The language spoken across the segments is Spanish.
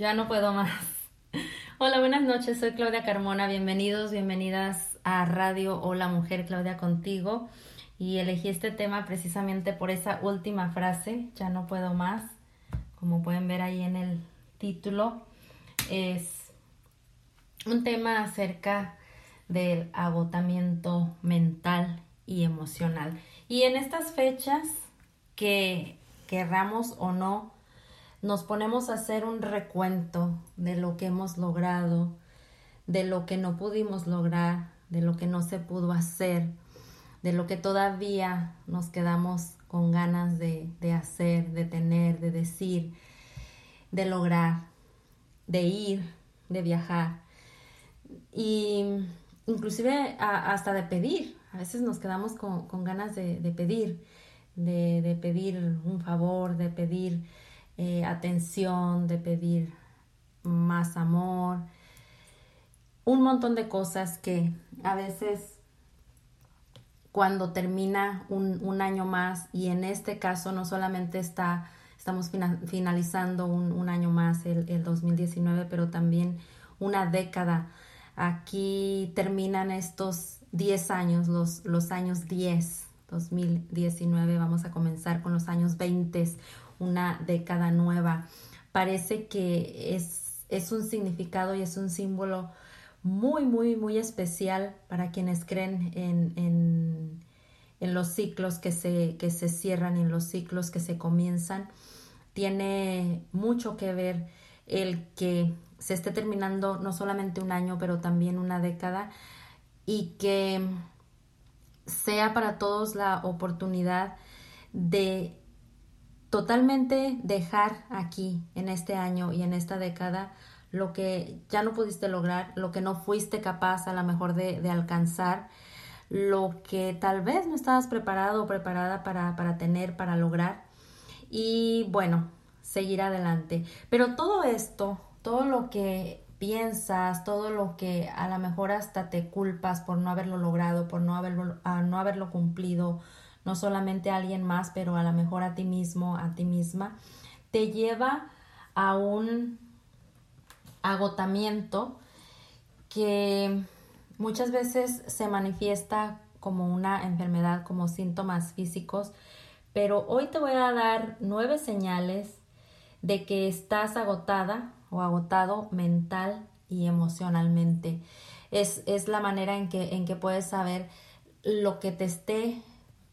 Ya no puedo más. Hola, buenas noches. Soy Claudia Carmona. Bienvenidos, bienvenidas a Radio Hola Mujer, Claudia contigo. Y elegí este tema precisamente por esa última frase, ya no puedo más. Como pueden ver ahí en el título, es un tema acerca del agotamiento mental y emocional. Y en estas fechas que querramos o no, nos ponemos a hacer un recuento de lo que hemos logrado, de lo que no pudimos lograr, de lo que no se pudo hacer, de lo que todavía nos quedamos con ganas de, de hacer, de tener, de decir, de lograr, de ir, de viajar y inclusive hasta de pedir. A veces nos quedamos con, con ganas de, de pedir, de, de pedir un favor, de pedir eh, atención, de pedir más amor, un montón de cosas que a veces cuando termina un, un año más y en este caso no solamente está, estamos fina- finalizando un, un año más, el, el 2019, pero también una década. Aquí terminan estos 10 años, los, los años 10, 2019, vamos a comenzar con los años 20, una década nueva. Parece que es, es un significado y es un símbolo muy, muy, muy especial para quienes creen en, en, los ciclos que se, que se cierran, en los ciclos que se comienzan. Tiene mucho que ver el que se esté terminando no solamente un año, pero también una década y que sea para todos la oportunidad de totalmente dejar aquí en este año y en esta década lo que ya no pudiste lograr, lo que no fuiste capaz a lo mejor de, alcanzar, lo que tal vez no estabas preparado o preparada para, para tener, para lograr. Y bueno, seguir adelante. Pero todo esto, todo lo que piensas, todo lo que a lo mejor hasta te culpas por no haberlo logrado, por no haberlo, no haberlo cumplido, no solamente a alguien más, pero a lo mejor a ti mismo, a ti misma, te lleva a un agotamiento que muchas veces se manifiesta como una enfermedad, como síntomas físicos, pero hoy te voy a dar nueve señales de que estás agotada o agotado mental y emocionalmente. Es, es la manera en que, en que puedes saber lo que te esté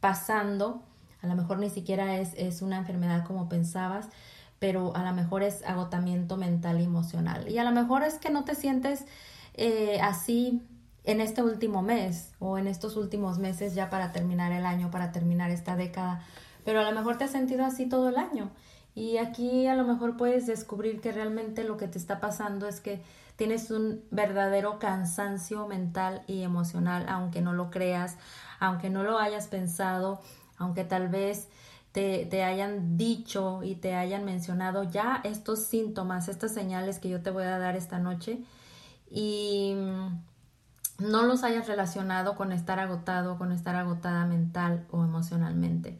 pasando. A lo mejor ni siquiera es, es una enfermedad como pensabas, pero a lo mejor es agotamiento mental y emocional. Y a lo mejor es que no te sientes eh, así en este último mes o en estos últimos meses ya para terminar el año, para terminar esta década, pero a lo mejor te has sentido así todo el año. Y aquí a lo mejor puedes descubrir que realmente lo que te está pasando es que tienes un verdadero cansancio mental y emocional, aunque no lo creas, aunque no lo hayas pensado, aunque tal vez te, hayan dicho y te hayan mencionado ya estos síntomas, estas señales que yo te voy a dar esta noche y no los hayas relacionado con estar agotado, con estar agotada mental o emocionalmente.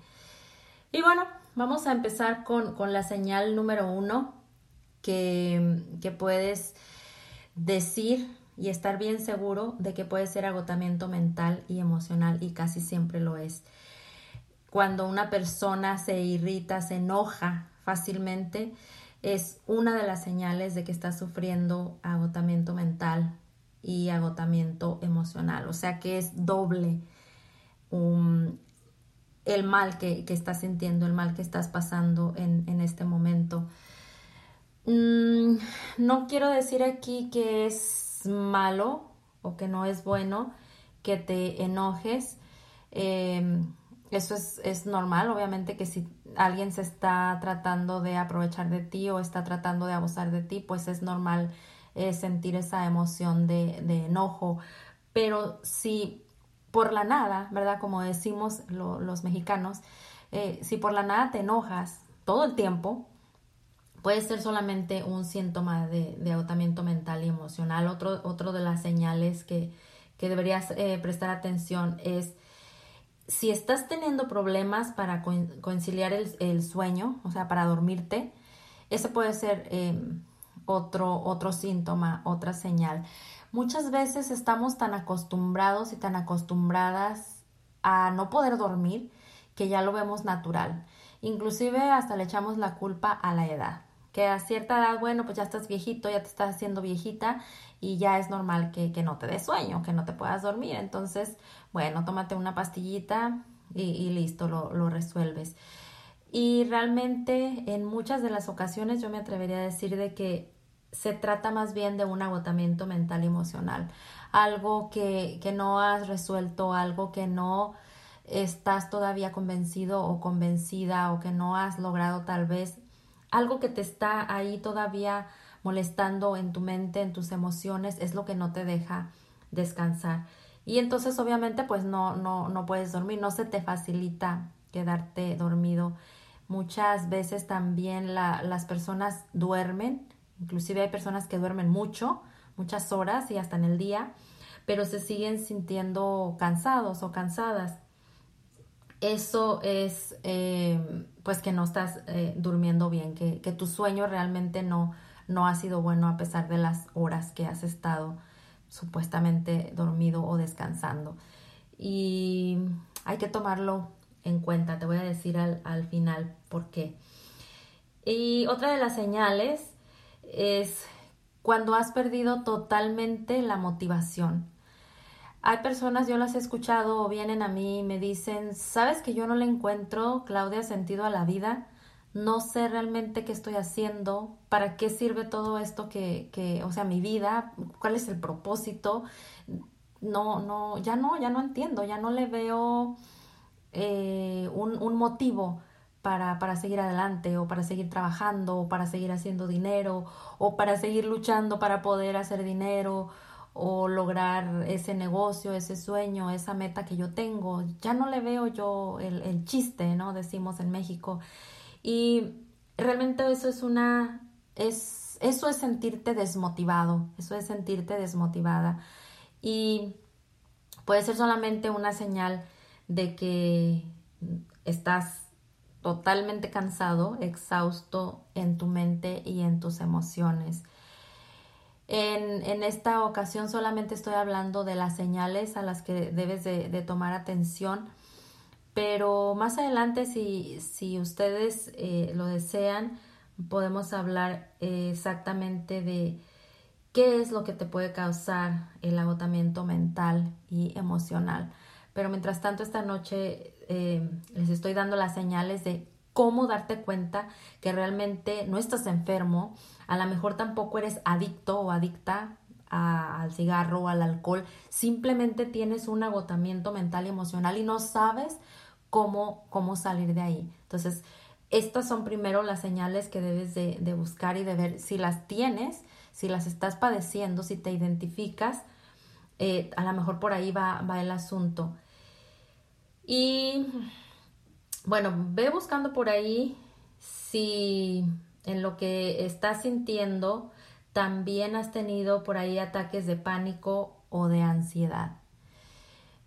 Y bueno, vamos a empezar con, la señal número uno que, que puedes decir y estar bien seguro de que puede ser agotamiento mental y emocional y casi siempre lo es cuando una persona se irrita, se enoja fácilmente, es una de las señales de que está sufriendo agotamiento mental y agotamiento emocional. O sea que es doble el mal que, estás sintiendo, el mal que estás pasando en, este momento. Mm, no quiero decir aquí que es malo o que no es bueno que te enojes. Em, eso es, es, normal, obviamente que si alguien se está tratando de aprovechar de ti o está tratando de abusar de ti, pues es normal eh, sentir esa emoción de, de, enojo. Pero si por la nada, ¿verdad? Como decimos los mexicanos, eh, si por la nada te enojas todo el tiempo, puede ser solamente un síntoma de, agotamiento mental y emocional. Otro, otro de las señales que, que deberías eh, prestar atención es si estás teniendo problemas para conciliar el, sueño, o sea, para dormirte, ese puede ser em, otro, otro síntoma, otra señal. Muchas veces estamos tan acostumbrados y tan acostumbradas a no poder dormir que ya lo vemos natural. Inclusive hasta le echamos la culpa a la edad. Que a cierta edad, bueno, pues ya estás viejito, ya te estás haciendo viejita y ya es normal que, que no te dé sueño, que no te puedas dormir. Entonces, bueno, tómate una pastillita y, listo, lo, lo resuelves. Y realmente en muchas de las ocasiones yo me atrevería a decir de que se trata más bien de un agotamiento mental y emocional, algo que, que, no has resuelto, algo que no estás todavía convencido o convencida o que no has logrado tal vez, algo que te está ahí todavía molestando en tu mente, en tus emociones, es lo que no te deja descansar. Y entonces obviamente pues no, no, no puedes dormir, no se te facilita quedarte dormido. Muchas veces también las personas duermen, inclusive hay personas que duermen mucho, muchas horas y hasta en el día, pero se siguen sintiendo cansados o cansadas. Eso es eh, pues que no estás eh, durmiendo bien, que, que, tu sueño realmente no, no ha sido bueno a pesar de las horas que has estado supuestamente dormido o descansando. Y hay que tomarlo en cuenta. Te voy a decir al, al final por qué. Y otra de las señales es cuando has perdido totalmente la motivación. Hay personas, yo las he escuchado o vienen a mí y me dicen, sabes que yo no le encuentro, Claudia, sentido a la vida, no sé realmente qué estoy haciendo, para qué sirve todo esto que, que o sea, mi vida, cuál es el propósito, no, no, ya no, ya no entiendo, ya no le veo eh, un, un, motivo para, para, seguir adelante o para seguir trabajando o para seguir haciendo dinero o para seguir luchando para poder hacer dinero o lograr ese negocio, ese sueño, esa meta que yo tengo. Ya no le veo yo el, el chiste, ¿no? Decimos en México. Y realmente eso es una, es, eso es sentirte desmotivado, eso es sentirte desmotivada. Y puede ser solamente una señal de que estás totalmente cansado, exhausto en tu mente y en tus emociones. En, esta ocasión solamente estoy hablando de las señales a las que debes de, de tomar atención, pero más adelante si, si ustedes eh, lo desean, podemos hablar eh, exactamente de qué es lo que te puede causar el agotamiento mental y emocional. Pero mientras tanto, esta noche eh, les estoy dando las señales de cómo darte cuenta que realmente no estás enfermo, a lo mejor tampoco eres adicto o adicta al cigarro o al alcohol, simplemente tienes un agotamiento mental y emocional y no sabes cómo, cómo salir de ahí. Entonces, estas son primero las señales que debes de, de buscar y de ver si las tienes, si las estás padeciendo, si te identificas, eh, a lo mejor por ahí va, va el asunto. Y bueno, ve buscando por ahí si en lo que estás sintiendo también has tenido por ahí ataques de pánico o de ansiedad.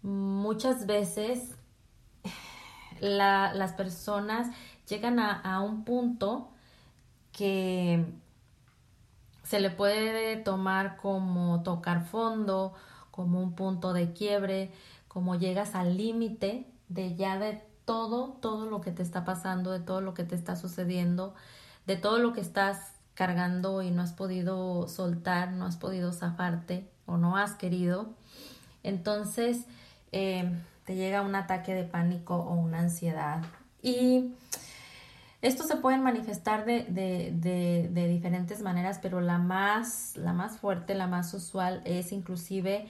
Muchas veces la, las personas llegan a, a, un punto que se le puede tomar como tocar fondo, como un punto de quiebre, como llegas al límite de ya de todo, todo lo que te está pasando, de todo lo que te está sucediendo, de todo lo que estás cargando y no has podido soltar, no has podido zafarte o no has querido. Entonces eh, te llega un ataque de pánico o una ansiedad. Y esto se pueden manifestar de, de, de, de, diferentes maneras, pero la más, la más fuerte, la más usual es inclusive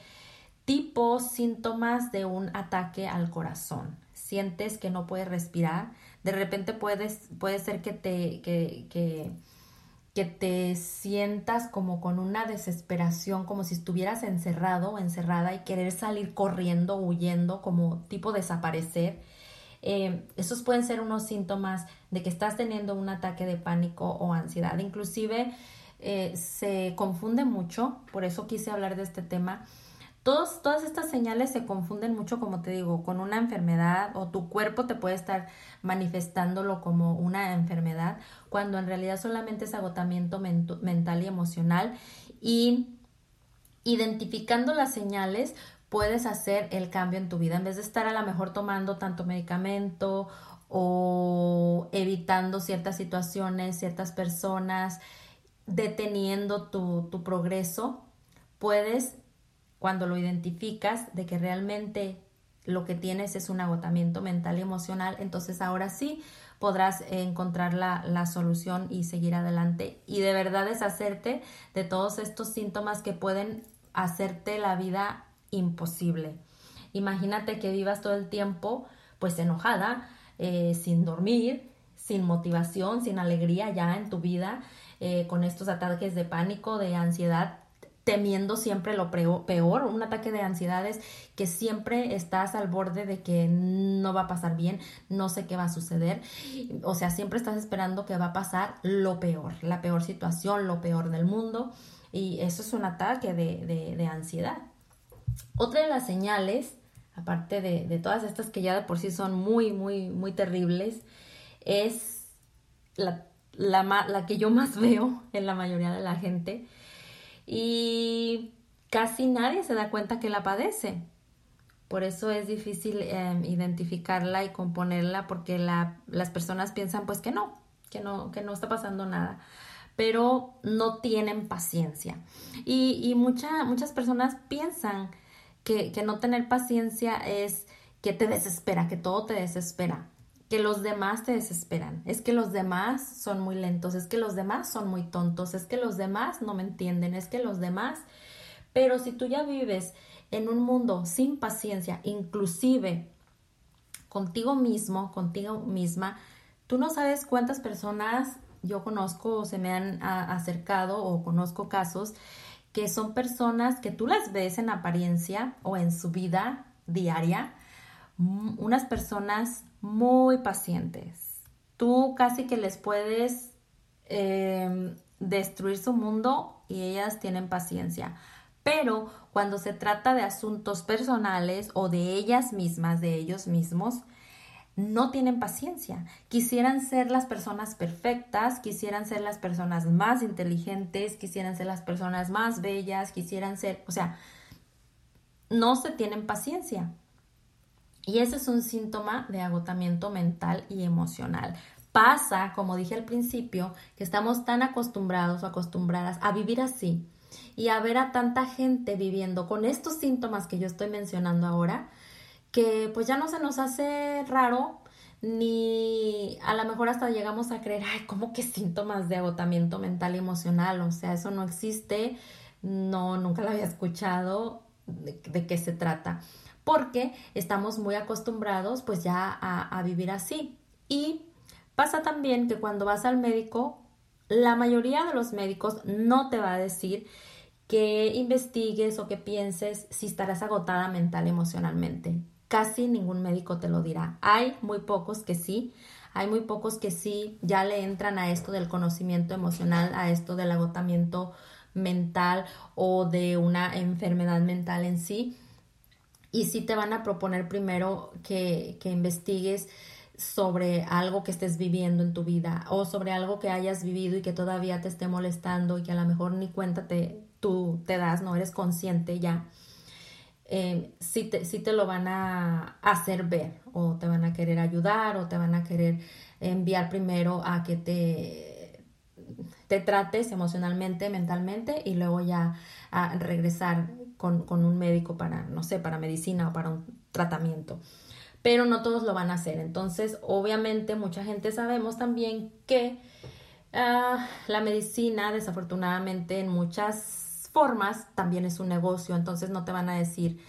tipo síntomas de un ataque al corazón sientes que no puedes respirar, de repente puedes, puede ser que te, que, que, que te sientas como con una desesperación, como si estuvieras encerrado o encerrada y querer salir corriendo, huyendo, como tipo desaparecer. Eh, esos pueden ser unos síntomas de que estás teniendo un ataque de pánico o ansiedad. Inclusive eh, se confunde mucho, por eso quise hablar de este tema, todos, todas estas señales se confunden mucho, como te digo, con una enfermedad o tu cuerpo te puede estar manifestándolo como una enfermedad, cuando en realidad solamente es agotamiento mental y emocional. Y identificando las señales, puedes hacer el cambio en tu vida. En vez de estar a lo mejor tomando tanto medicamento o evitando ciertas situaciones, ciertas personas, deteniendo tu, tu progreso, puedes cuando lo identificas de que realmente lo que tienes es un agotamiento mental y emocional, entonces ahora sí podrás encontrar la, la, solución y seguir adelante y de verdad deshacerte de todos estos síntomas que pueden hacerte la vida imposible. Imagínate que vivas todo el tiempo pues enojada, eh, sin dormir, sin motivación, sin alegría ya en tu vida, eh, con estos ataques de pánico, de ansiedad temiendo siempre lo peor, un ataque de ansiedades que siempre estás al borde de que no va a pasar bien, no sé qué va a suceder, o sea, siempre estás esperando que va a pasar lo peor, la peor situación, lo peor del mundo, y eso es un ataque de, de, ansiedad. Otra de las señales, aparte de, de, todas estas que ya de por sí son muy, muy, muy terribles, es la, la que yo más veo en la mayoría de la gente, y casi nadie se da cuenta que la padece. Por eso es difícil eh, identificarla y componerla porque la, las personas piensan pues que no, que no, que no está pasando nada, pero no tienen paciencia. Y, y mucha, muchas personas piensan que, que no tener paciencia es que te desespera, que todo te desespera, que los demás te desesperan, es que los demás son muy lentos, es que los demás son muy tontos, es que los demás no me entienden, es que los demás... Pero si tú ya vives en un mundo sin paciencia, inclusive contigo mismo, contigo misma, tú no sabes cuántas personas yo conozco o se me han acercado o conozco casos que son personas que tú las ves en apariencia o en su vida diaria, unas personas muy pacientes. Tú casi que les puedes eh, destruir su mundo y ellas tienen paciencia. Pero cuando se trata de asuntos personales o de ellas mismas, de ellos mismos, no tienen paciencia. Quisieran ser las personas perfectas, quisieran ser las personas más inteligentes, quisieran ser las personas más bellas, quisieran ser, o sea, no se tienen paciencia. Y ese es un síntoma de agotamiento mental y emocional. Pasa, como dije al principio, que estamos tan acostumbrados o acostumbradas a vivir así y a ver a tanta gente viviendo con estos síntomas que yo estoy mencionando ahora, que pues ya no se nos hace raro ni a lo mejor hasta llegamos a creer, ay, ¿cómo que síntomas de agotamiento mental y emocional? O sea, eso no existe, no, nunca lo había escuchado, de, de qué se trata, porque estamos muy acostumbrados pues ya a, a vivir así. Y pasa también que cuando vas al médico, la mayoría de los médicos no te va a decir que investigues o que pienses si estarás agotada mental emocionalmente. Casi ningún médico te lo dirá. Hay muy pocos que sí, hay muy pocos que sí ya le entran a esto del conocimiento emocional, a esto del agotamiento mental o de una enfermedad mental en sí. Y sí te van a proponer primero que, que investigues sobre algo que estés viviendo en tu vida o sobre algo que hayas vivido y que todavía te esté molestando y que a lo mejor ni cuenta te, tú te das, no eres consciente ya, eh, sí, te, te lo van a hacer ver o te van a querer ayudar o te van a querer enviar primero a que te, te trates emocionalmente, mentalmente y luego ya a regresar con, con un médico para, no sé, para medicina o para un tratamiento pero no todos lo van a hacer. Entonces, obviamente, mucha gente sabemos también que uh, la medicina, desafortunadamente, en muchas formas también es un negocio. Entonces, no te van a decir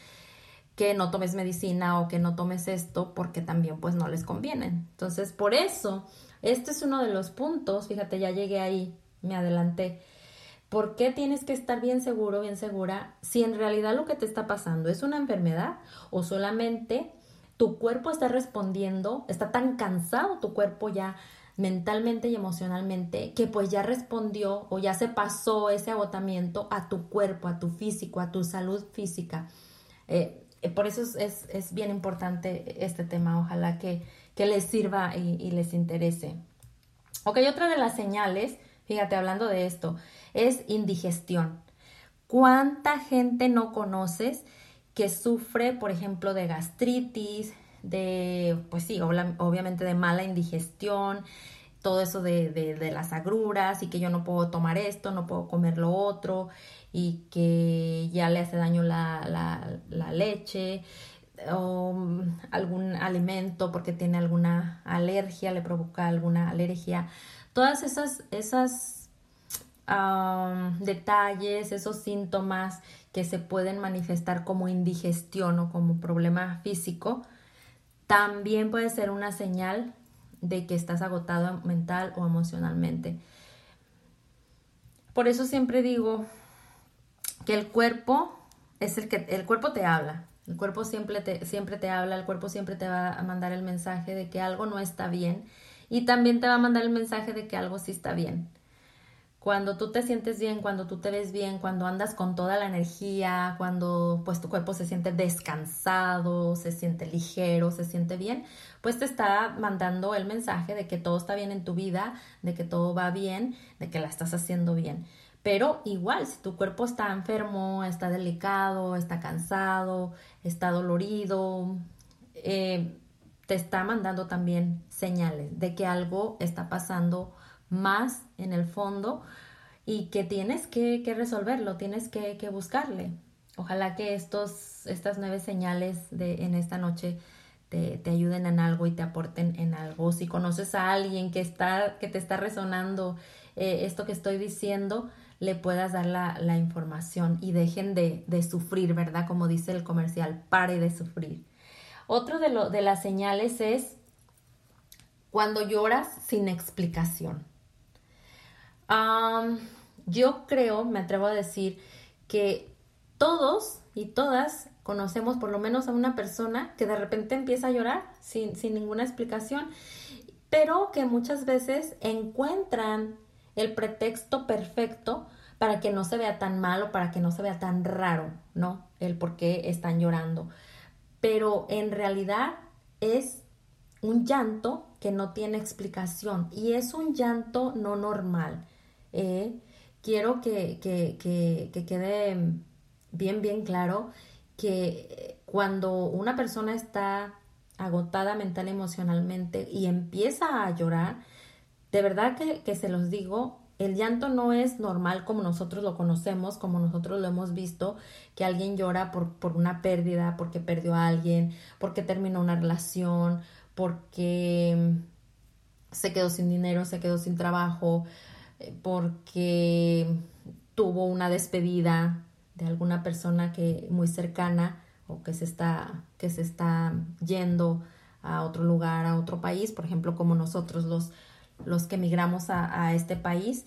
que no tomes medicina o que no tomes esto porque también pues no les conviene. Entonces, por eso, este es uno de los puntos, fíjate, ya llegué ahí, me adelanté. ¿Por qué tienes que estar bien seguro, bien segura si en realidad lo que te está pasando es una enfermedad o solamente tu cuerpo está respondiendo, está tan cansado tu cuerpo ya mentalmente y emocionalmente que pues ya respondió o ya se pasó ese agotamiento a tu cuerpo, a tu físico, a tu salud física. Eh, eh, por eso es, es, bien importante este tema, ojalá que, que les sirva y, y les interese. Ok, otra de las señales, fíjate, hablando de esto, es indigestión. ¿Cuánta gente no conoces? que sufre, por ejemplo, de gastritis, de, pues sí, obviamente de mala indigestión, todo eso de, de, las agruras y que yo no puedo tomar esto, no puedo comer lo otro y que ya le hace daño la, la, la leche o algún alimento porque tiene alguna alergia, le provoca alguna alergia. Todas esas, esas detalles, esos síntomas que se pueden manifestar como indigestión o como problema físico, también puede ser una señal de que estás agotado mental o emocionalmente. Por eso siempre digo que el cuerpo es el que el cuerpo te habla. El cuerpo siempre te, siempre te habla, el cuerpo siempre te va a mandar el mensaje de que algo no está bien y también te va a mandar el mensaje de que algo sí está bien. Cuando tú te sientes bien, cuando tú te ves bien, cuando andas con toda la energía, cuando pues tu cuerpo se siente descansado, se siente ligero, se siente bien, pues te está mandando el mensaje de que todo está bien en tu vida, de que todo va bien, de que la estás haciendo bien. Pero igual, si tu cuerpo está enfermo, está delicado, está cansado, está dolorido, eh, te está mandando también señales de que algo está pasando más en el fondo y que tienes que, resolverlo, tienes que, buscarle. Ojalá que estos, estas nueve señales de, en esta noche te, te, ayuden en algo y te aporten en algo. Si conoces a alguien que, está, que te está resonando eh, esto que estoy diciendo, le puedas dar la, la información y dejen de, de, sufrir, ¿verdad? Como dice el comercial, pare de sufrir. Otro de, lo, de las señales es cuando lloras sin explicación. Yo creo, me atrevo a decir, que todos y todas conocemos por lo menos a una persona que de repente empieza a llorar sin, sin ninguna explicación, pero que muchas veces encuentran el pretexto perfecto para que no se vea tan mal o para que no se vea tan raro, ¿no? El por qué están llorando. Pero en realidad es un llanto que no tiene explicación y es un llanto no normal. Eh, quiero que, que, que, que quede bien, bien claro que cuando una persona está agotada mental emocionalmente y empieza a llorar, de verdad que, se los digo, el llanto no es normal como nosotros lo conocemos, como nosotros lo hemos visto, que alguien llora por, por una pérdida, porque perdió a alguien, porque terminó una relación, porque se quedó sin dinero, se quedó sin trabajo, porque tuvo una despedida de alguna persona que muy cercana o que se está que se está yendo a otro lugar, a otro país, por ejemplo, como nosotros los los que emigramos a, este país.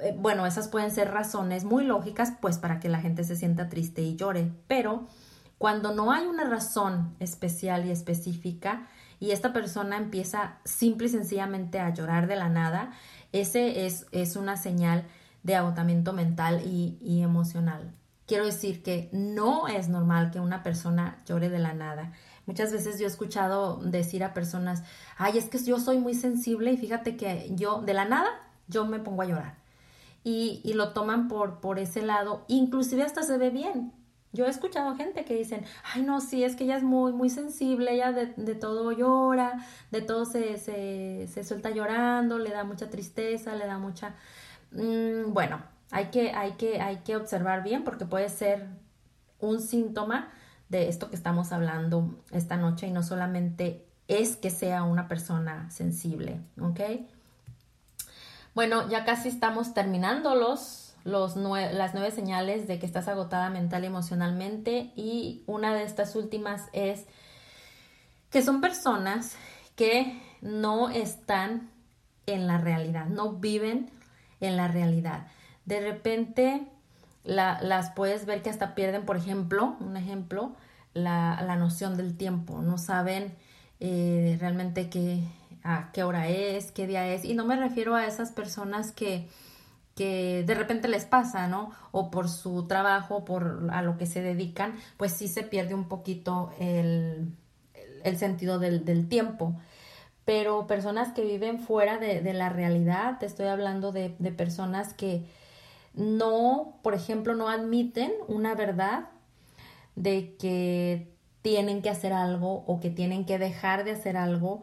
Eh, bueno, esas pueden ser razones muy lógicas, pues para que la gente se sienta triste y llore, pero cuando no hay una razón especial y específica y esta persona empieza simple y sencillamente a llorar de la nada, ese es, es una señal de agotamiento mental y emocional. Quiero decir que no es normal que una persona llore de la nada. Muchas veces yo he escuchado decir a personas, ay, es que yo soy muy sensible y fíjate que yo de la nada yo me pongo a llorar. Y, y lo toman por, por ese lado, inclusive hasta se ve bien. Yo he escuchado gente que dicen, ay no, sí, es que ella es muy, muy sensible, ella de, de todo llora, de todo se, se, se, suelta llorando, le da mucha tristeza, le da mucha... Mm, bueno, hay que, hay, que, hay que observar bien porque puede ser un síntoma de esto que estamos hablando esta noche y no solamente es que sea una persona sensible, ¿ok? Bueno, ya casi estamos terminando los los nue las nueve señales de que estás agotada mental y emocionalmente y una de estas últimas es que son personas que no están en la realidad, no viven en la realidad. De repente la, las puedes ver que hasta pierden, por ejemplo, un ejemplo, la, la noción del tiempo, no saben eh, realmente qué, a qué hora es, qué día es, y no me refiero a esas personas que que de repente les pasa, ¿no? O por su trabajo, por a lo que se dedican, pues sí se pierde un poquito el, el sentido del, del, tiempo. Pero personas que viven fuera de, de la realidad, te estoy hablando de, de, personas que no, por ejemplo, no admiten una verdad de que tienen que hacer algo o que tienen que dejar de hacer algo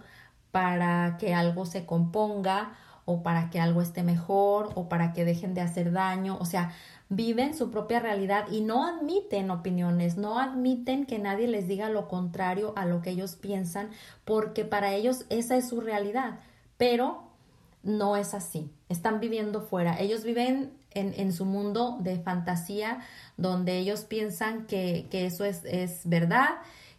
para que algo se componga o para que algo esté mejor o para que dejen de hacer daño, o sea, viven su propia realidad y no admiten opiniones, no admiten que nadie les diga lo contrario a lo que ellos piensan, porque para ellos esa es su realidad, pero no es así, están viviendo fuera, ellos viven en, su mundo de fantasía donde ellos piensan que, que eso es, es verdad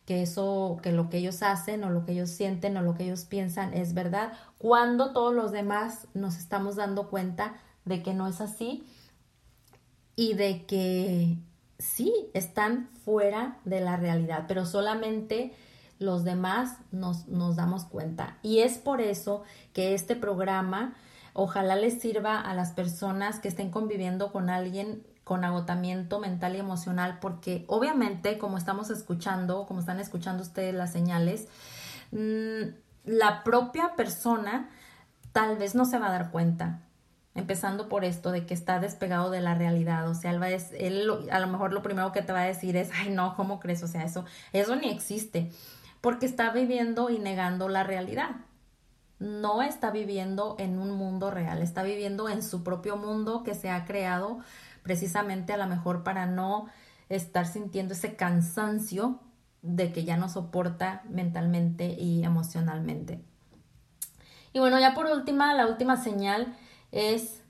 que eso, que lo que ellos hacen o lo que ellos sienten o lo que ellos piensan es verdad, cuando todos los demás nos estamos dando cuenta de que no es así y de que sí, están fuera de la realidad, pero solamente los demás nos, nos damos cuenta. Y es por eso que este programa ojalá les sirva a las personas que estén conviviendo con alguien con agotamiento mental y emocional, porque obviamente, como estamos escuchando, como están escuchando ustedes las señales, mmm, la propia persona tal vez no se va a dar cuenta, empezando por esto de que está despegado de la realidad, o sea, él, va a, él a lo mejor lo primero que te va a decir es, ay no, ¿cómo crees? O sea, eso, eso ni existe, porque está viviendo y negando la realidad. No está viviendo en un mundo real, está viviendo en su propio mundo que se ha creado precisamente a lo mejor para no estar sintiendo ese cansancio de que ya no soporta mentalmente y emocionalmente. Y bueno, ya por última, la última señal es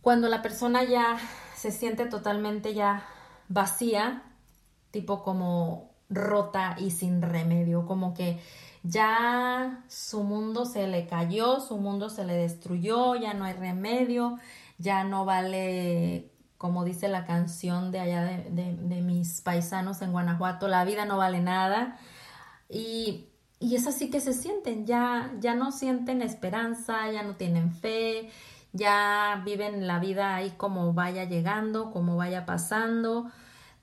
cuando la persona ya se siente totalmente ya vacía, tipo como rota y sin remedio, como que ya su mundo se le cayó, su mundo se le destruyó, ya no hay remedio, ya no vale, como dice la canción de allá de, de- de mis paisanos en Guanajuato, la vida no vale nada. Y, y es así que se sienten, ya, ya no sienten esperanza, ya no tienen fe, ya viven la vida ahí como vaya llegando, como vaya pasando,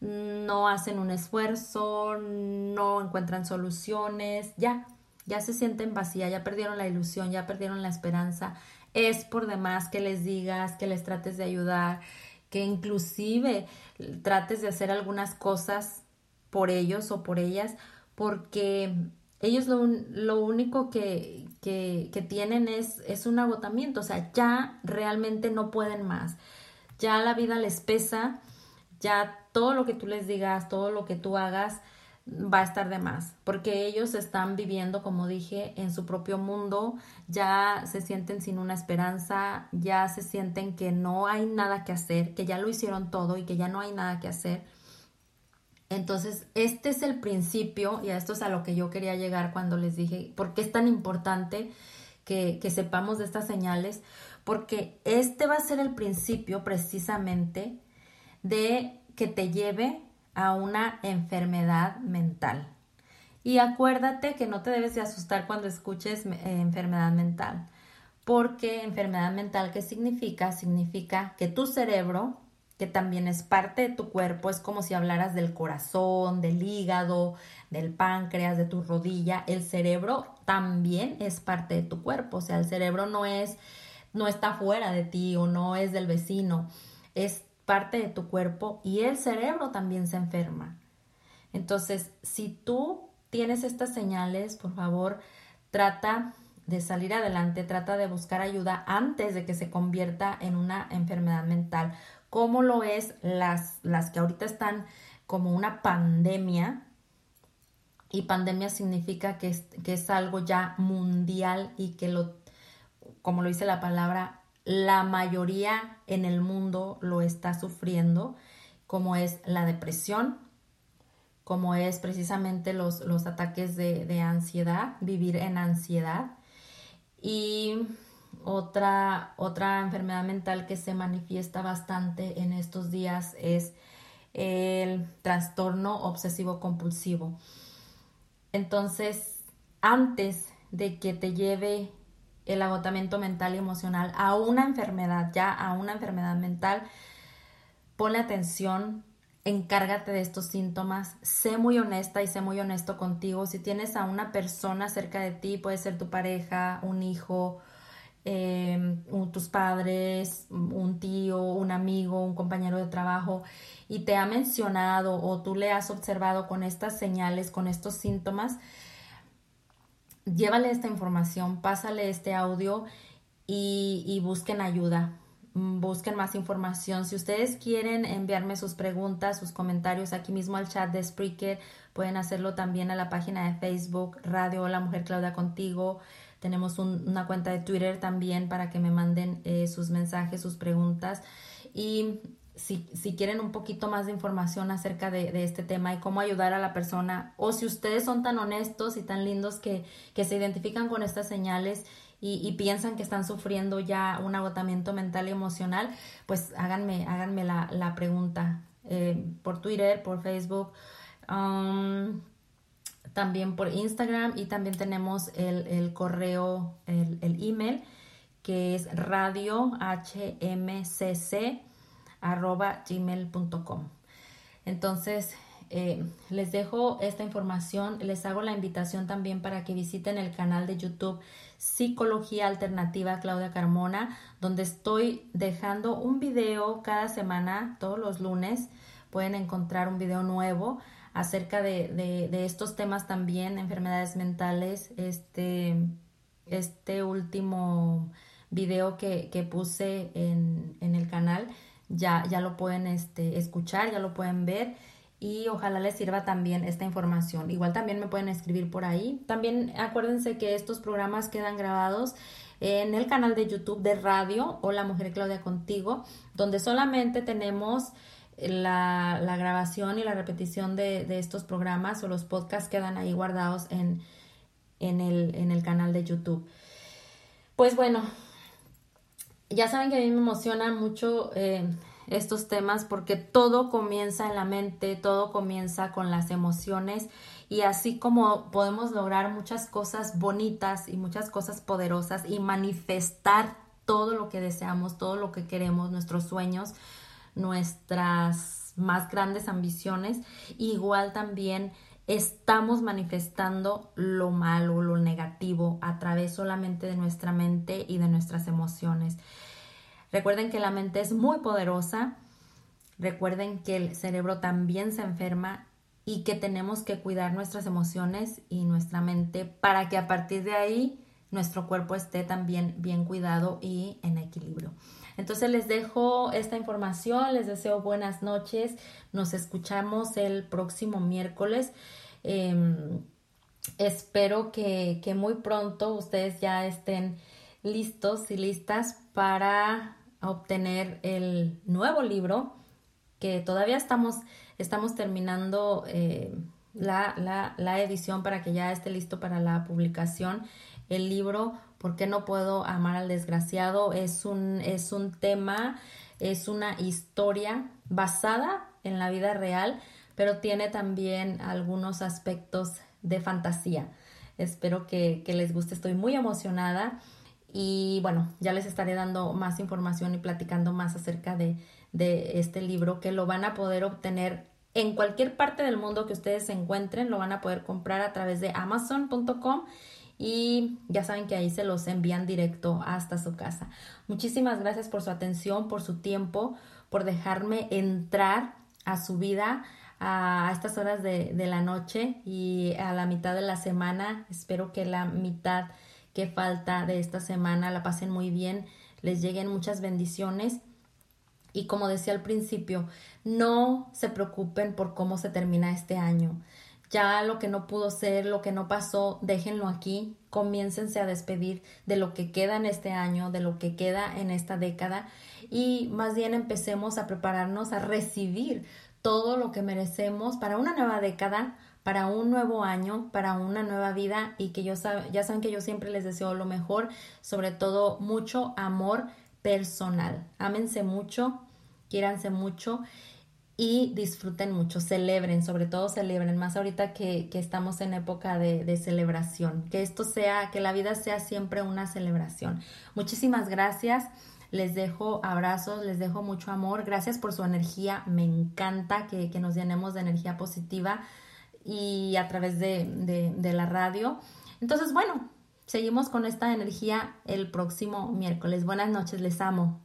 no hacen un esfuerzo, no encuentran soluciones, ya, ya se sienten vacía, ya perdieron la ilusión, ya perdieron la esperanza. Es por demás que les digas, que les trates de ayudar, que inclusive trates de hacer algunas cosas por ellos o por ellas, porque ellos lo, lo único que, que, que tienen es, es un agotamiento, o sea, ya realmente no pueden más, ya la vida les pesa, ya todo lo que tú les digas, todo lo que tú hagas va a estar de más, porque ellos están viviendo, como dije, en su propio mundo, ya se sienten sin una esperanza, ya se sienten que no hay nada que hacer, que ya lo hicieron todo y que ya no hay nada que hacer. Entonces, este es el principio, y a esto es a lo que yo quería llegar cuando les dije, ¿por qué es tan importante que, que sepamos de estas señales? Porque este va a ser el principio precisamente de que te lleve a una enfermedad mental. Y acuérdate que no te debes de asustar cuando escuches eh, enfermedad mental, porque enfermedad mental, ¿qué significa? Significa que tu cerebro, que también es parte de tu cuerpo, es como si hablaras del corazón, del hígado, del páncreas, de tu rodilla, el cerebro también es parte de tu cuerpo, o sea, el cerebro no es, no está fuera de ti o no es del vecino, es parte de tu cuerpo y el cerebro también se enferma. Entonces, si tú tienes estas señales, por favor, trata de salir adelante, trata de buscar ayuda antes de que se convierta en una enfermedad mental, como lo es las, las que ahorita están como una pandemia. Y pandemia significa que es, que es algo ya mundial y que lo, como lo dice la palabra, la mayoría en el mundo lo está sufriendo, como es la depresión, como es precisamente los, los ataques de, de ansiedad, vivir en ansiedad. Y otra, otra enfermedad mental que se manifiesta bastante en estos días es el trastorno obsesivo compulsivo. Entonces, antes de que te lleve el agotamiento mental y emocional a una enfermedad, ya a una enfermedad mental, ponle atención, encárgate de estos síntomas, sé muy honesta y sé muy honesto contigo. Si tienes a una persona cerca de ti, puede ser tu pareja, un hijo, un- tus padres, un tío, un amigo, un compañero de trabajo, y te ha mencionado o tú le has observado con estas señales, con estos síntomas, llévale esta información, pásale este audio y, y busquen ayuda, mm, busquen más información. Si ustedes quieren enviarme sus preguntas, sus comentarios aquí mismo al chat de Spreaker, pueden hacerlo también a la página de Facebook, Radio Hola Mujer Claudia Contigo. Tenemos un- una cuenta de Twitter también para que me manden eh, sus mensajes, sus preguntas. Y si, si quieren un poquito más de información acerca de, este tema y cómo ayudar a la persona, o si ustedes son tan honestos y tan lindos que, se identifican con estas señales y, piensan que están sufriendo ya un agotamiento mental y emocional, pues háganme, háganme la, la pregunta eh, por Twitter, por Facebook. um, también por Instagram y también tenemos el, el correo, el, el email que es radiohmcc arroba gmail.com. Entonces, eh, les dejo esta información, les hago la invitación también para que visiten el canal de YouTube Psicología Alternativa Claudia Carmona, donde estoy dejando un video cada semana, todos los lunes, pueden encontrar un video nuevo acerca de, estos temas también, enfermedades mentales, este, este último video que, puse en, el canal, ya, ya lo pueden este, escuchar, ya lo pueden ver y ojalá les sirva también esta información. Igual también me pueden escribir por ahí. También acuérdense que estos programas quedan grabados en el canal de YouTube de radio Hola Mujer Claudia Contigo, donde solamente tenemos la, la grabación y la repetición de, de, estos programas o los podcasts quedan ahí guardados en, en, el, en el canal de YouTube. Pues bueno, ya saben que a mí me emociona mucho eh, estos temas porque todo comienza en la mente, todo comienza con las emociones y así como podemos lograr muchas cosas bonitas y muchas cosas poderosas y manifestar todo lo que deseamos, todo lo que queremos, nuestros sueños, nuestras más grandes ambiciones, igual también estamos manifestando lo malo, lo negativo a través solamente de nuestra mente y de nuestras emociones. Recuerden que la mente es muy poderosa, recuerden que el cerebro también se enferma y que tenemos que cuidar nuestras emociones y nuestra mente para que a partir de ahí nuestro cuerpo esté también bien cuidado y en equilibrio. Entonces les dejo esta información, les deseo buenas noches, nos escuchamos el próximo miércoles. Eh, espero que, que muy pronto ustedes ya estén listos y listas para obtener el nuevo libro que todavía estamos, estamos terminando eh, la, la, la, edición para que ya esté listo para la publicación. El libro ¿Por qué no puedo amar al desgraciado? Es un, es un tema, es una historia basada en la vida real, pero tiene también algunos aspectos de fantasía. Espero que, que les guste, estoy muy emocionada y bueno, ya les estaré dando más información y platicando más acerca de, de este libro que lo van a poder obtener en cualquier parte del mundo que ustedes se encuentren, lo van a poder comprar a través de amazon.com y ya saben que ahí se los envían directo hasta su casa. Muchísimas gracias por su atención, por su tiempo, por dejarme entrar a su vida a estas horas de, de la noche y a la mitad de la semana. Espero que la mitad que falta de esta semana la pasen muy bien, les lleguen muchas bendiciones. Y como decía al principio, no se preocupen por cómo se termina este año ya lo que no pudo ser, lo que no pasó, déjenlo aquí, comiéncense a despedir de lo que queda en este año, de lo que queda en esta década y más bien empecemos a prepararnos a recibir todo lo que merecemos para una nueva década, para un nuevo año, para una nueva vida y que yo ya saben que yo siempre les deseo lo mejor, sobre todo mucho amor personal. Ámense mucho, quiéranse mucho y disfruten mucho, celebren, sobre todo celebren, más ahorita que, que estamos en época de, de, celebración, que esto sea, que la vida sea siempre una celebración. Muchísimas gracias, les dejo abrazos, les dejo mucho amor, gracias por su energía, me encanta que, que nos llenemos de energía positiva y a través de, de, de la radio. Entonces, bueno, seguimos con esta energía el próximo miércoles. Buenas noches, les amo.